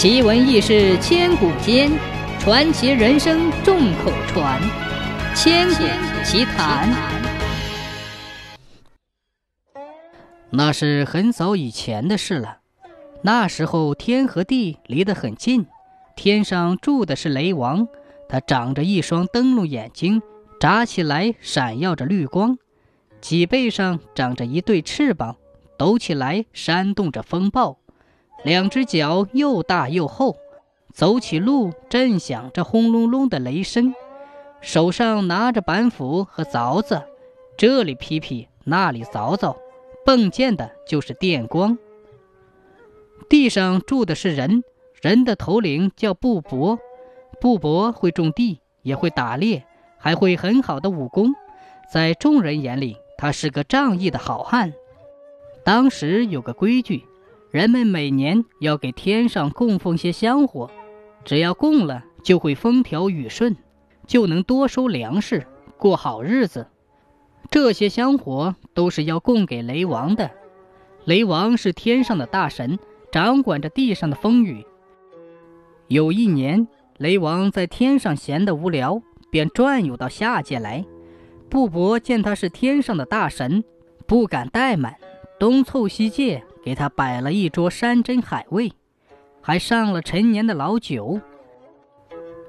奇闻异事千古间，传奇人生众口传。千古奇谈。那是很早以前的事了。那时候天和地离得很近，天上住的是雷王，他长着一双灯笼眼睛，眨起来闪耀着绿光；脊背上长着一对翅膀，抖起来扇动着风暴。两只脚又大又厚，走起路震响着轰隆隆的雷声。手上拿着板斧和凿子，这里劈劈，那里凿凿，迸溅的就是电光。地上住的是人，人的头领叫布帛，布帛会种地，也会打猎，还会很好的武功。在众人眼里，他是个仗义的好汉。当时有个规矩。人们每年要给天上供奉些香火，只要供了，就会风调雨顺，就能多收粮食，过好日子。这些香火都是要供给雷王的。雷王是天上的大神，掌管着地上的风雨。有一年，雷王在天上闲得无聊，便转悠到下界来。布帛见他是天上的大神，不敢怠慢，东凑西借。给他摆了一桌山珍海味，还上了陈年的老酒。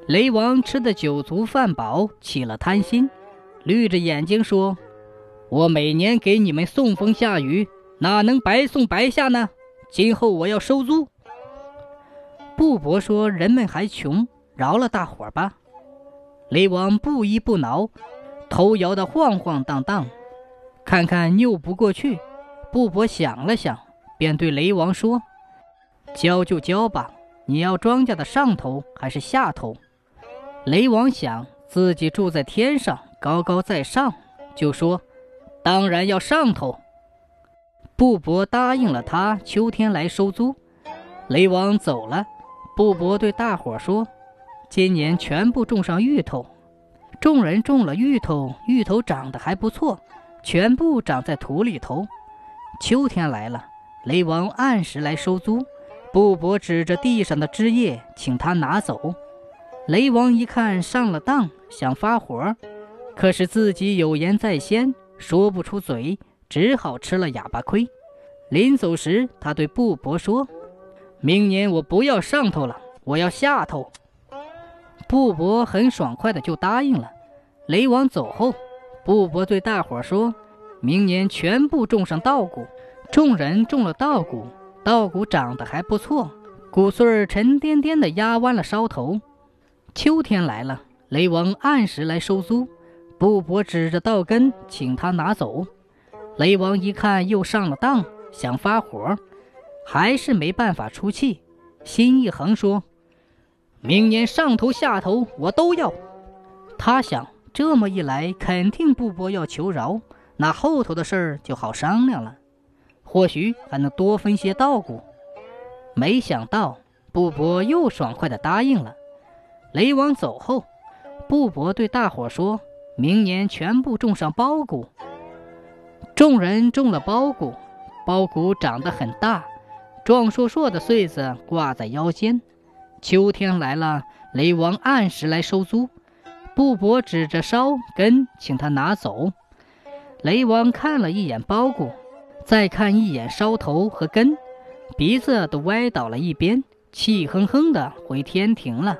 雷王吃的酒足饭饱，起了贪心，绿着眼睛说：“我每年给你们送风下雨，哪能白送白下呢？今后我要收租。”布帛说：“人们还穷，饶了大伙儿吧。”雷王不依不挠，头摇得晃晃荡荡，看看拗不过去。布帛想了想。便对雷王说：“交就交吧，你要庄稼的上头还是下头？”雷王想自己住在天上，高高在上，就说：“当然要上头。”布伯答应了他，秋天来收租。雷王走了，布伯对大伙说：“今年全部种上芋头。”众人种了芋头，芋头长得还不错，全部长在土里头。秋天来了。雷王按时来收租，布帛指着地上的枝叶，请他拿走。雷王一看上了当，想发火，可是自己有言在先，说不出嘴，只好吃了哑巴亏。临走时，他对布帛说：“明年我不要上头了，我要下头。”布帛很爽快的就答应了。雷王走后，布帛对大伙说：“明年全部种上稻谷。”众人种了稻谷，稻谷长得还不错，谷穗儿沉甸甸的压弯了梢头。秋天来了，雷王按时来收租，布帛指着稻根，请他拿走。雷王一看又上了当，想发火，还是没办法出气，心一横说：“明年上头下头我都要。”他想，这么一来，肯定布帛要求饶，那后头的事儿就好商量了。或许还能多分些稻谷，没想到布帛又爽快地答应了。雷王走后，布帛对大伙说：“明年全部种上苞谷。”众人种了苞谷，苞谷长得很大，壮硕硕的穗子挂在腰间。秋天来了，雷王按时来收租，布帛指着梢根，请他拿走。雷王看了一眼苞谷。再看一眼梢头和根，鼻子都歪倒了一边，气哼哼的回天庭了。